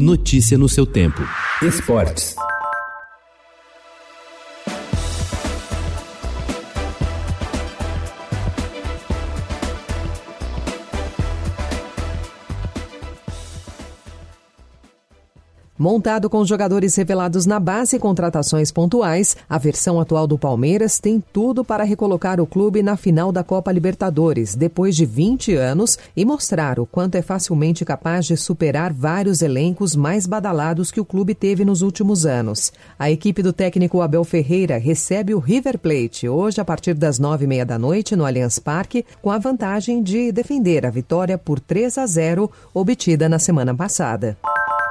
Notícia no seu tempo. Esportes. Montado com jogadores revelados na base e contratações pontuais, a versão atual do Palmeiras tem tudo para recolocar o clube na final da Copa Libertadores, depois de 20 anos, e mostrar o quanto é facilmente capaz de superar vários elencos mais badalados que o clube teve nos últimos anos. A equipe do técnico Abel Ferreira recebe o River Plate hoje a partir das nove e meia da noite no Allianz Parque, com a vantagem de defender a vitória por 3 a 0 obtida na semana passada.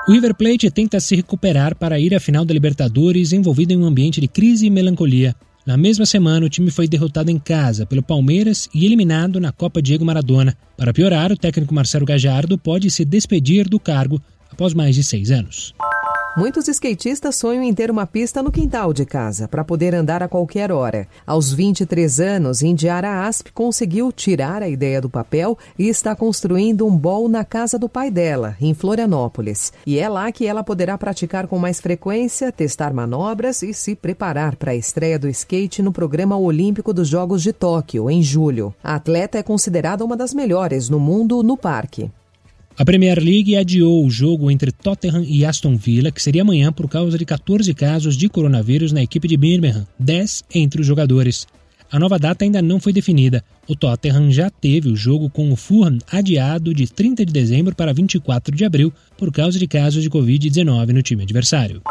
O River Plate tenta se recuperar para ir à final da Libertadores envolvido em um ambiente de crise e melancolia. Na mesma semana, o time foi derrotado em casa pelo Palmeiras e eliminado na Copa Diego Maradona. Para piorar, o técnico Marcelo Gajardo pode se despedir do cargo após mais de seis anos. Muitos skatistas sonham em ter uma pista no quintal de casa para poder andar a qualquer hora. Aos 23 anos, Indiara Asp conseguiu tirar a ideia do papel e está construindo um bowl na casa do pai dela, em Florianópolis. E é lá que ela poderá praticar com mais frequência, testar manobras e se preparar para a estreia do skate no programa olímpico dos Jogos de Tóquio, em julho. A atleta é considerada uma das melhores no mundo no parque. A Premier League adiou o jogo entre Tottenham e Aston Villa, que seria amanhã por causa de 14 casos de coronavírus na equipe de Birmingham, 10 entre os jogadores. A nova data ainda não foi definida. O Tottenham já teve o jogo com o Fulham adiado de 30 de dezembro para 24 de abril por causa de casos de Covid-19 no time adversário.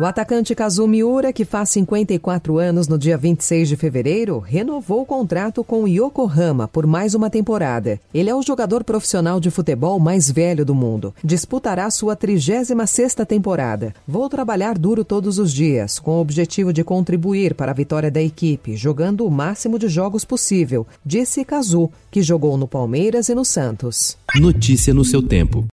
O atacante Kazumi Ura, que faz 54 anos no dia 26 de fevereiro, renovou o contrato com o Yokohama por mais uma temporada. Ele é o jogador profissional de futebol mais velho do mundo. Disputará sua 36ª temporada. Vou trabalhar duro todos os dias, com o objetivo de contribuir para a vitória da equipe, jogando o máximo de jogos possível, disse Kazu, que jogou no Palmeiras e no Santos. Notícia no seu tempo.